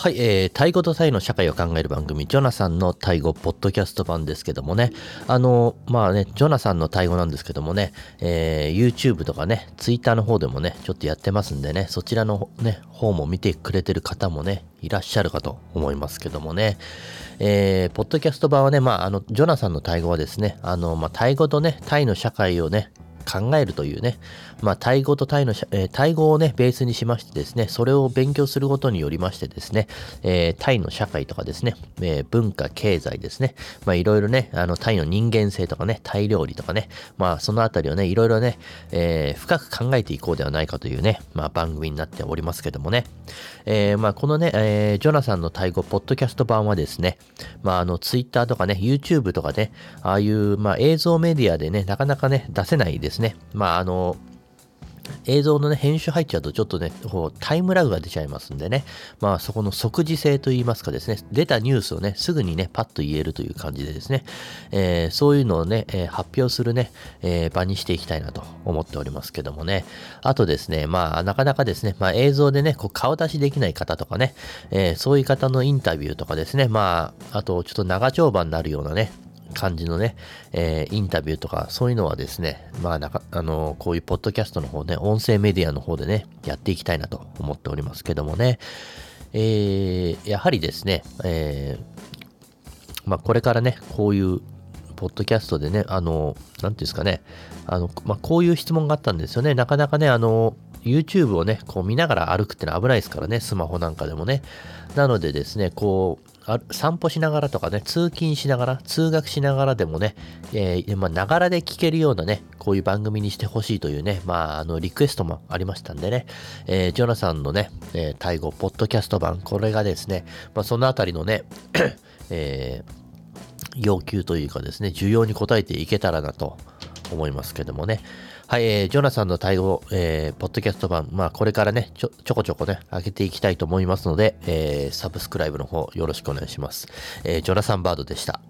はい、えー、タイ語とタイの社会を考える番組、ジョナサンのタイ語ポッドキャスト版ですけどもね、あの、まあね、ジョナサンのタイ語なんですけどもね、えー、YouTube とかね、Twitter の方でもね、ちょっとやってますんでね、そちらのね、方も見てくれてる方もね、いらっしゃるかと思いますけどもね、えー、ポッドキャスト版はね、まあ、あの、ジョナサンのタイ語はですね、あの、まあ、タイ語とね、タイの社会をね、考えるというね、まあ、タイ語とタイの、えー、タイ語をね、ベースにしましてですね、それを勉強することによりましてですね、えー、タイの社会とかですね、えー、文化、経済ですね、まあ、いろいろね、あの、タイの人間性とかね、タイ料理とかね、まあ、そのあたりをね、いろいろね、え深く考えていこうではないかというね、まあ、番組になっておりますけどもね、えまあ、このね、えジョナサンのタイ語、ポッドキャスト版はですね、まあ、あの、ツイッターとかね、YouTube とかね、ああいう、まあ、映像メディアでね、なかなかね、出せないですですね。まあ、あの、映像のね、編集入っちゃうとちょっとね、こうタイムラグが出ちゃいますんでね、まあそこの即時性といいますかですね、出たニュースをね、すぐにね、パッと言えるという感じでですね、えー、そういうのをね、えー、発表するね、えー、場にしていきたいなと思っておりますけどもね、あとですね、まあなかなかですね、まあ映像でね、こう顔出しできない方とかね、えそういう方のインタビューとかですね、まあ、あとちょっと長丁場になるようなね、感じのね、えー、インタビューとか、そういうのはですね、まあなか、あのー、こういうポッドキャストの方ね、音声メディアの方でね、やっていきたいなと思っておりますけどもね、えー、やはりですね、えー、まあこれからね、こういう、ポッドキャストでね、あの、なんていうんですかね、あの、まあ、こういう質問があったんですよね。なかなかね、あの、YouTube をね、こう見ながら歩くってのは危ないですからね、スマホなんかでもね。なのでですね、こう、散歩しながらとかね、通勤しながら、通学しながらでもね、えー、まあ、ながらで聞けるようなね、こういう番組にしてほしいというね、まあ、あの、リクエストもありましたんでね、えー、ジョナサンのね、えー、タイ語、ポッドキャスト版、これがですね、まあ、そのあたりのね、えー、要求というかですね、需要に応えていけたらなと思いますけどもね、はい、えー、ジョナサンの対応、えー、ポッドキャスト版、まあ、これからね、ちょ、ちょこちょこね、上げていきたいと思いますので、えー、サブスクライブの方、よろしくお願いします。えー、ジョナサンバードでした。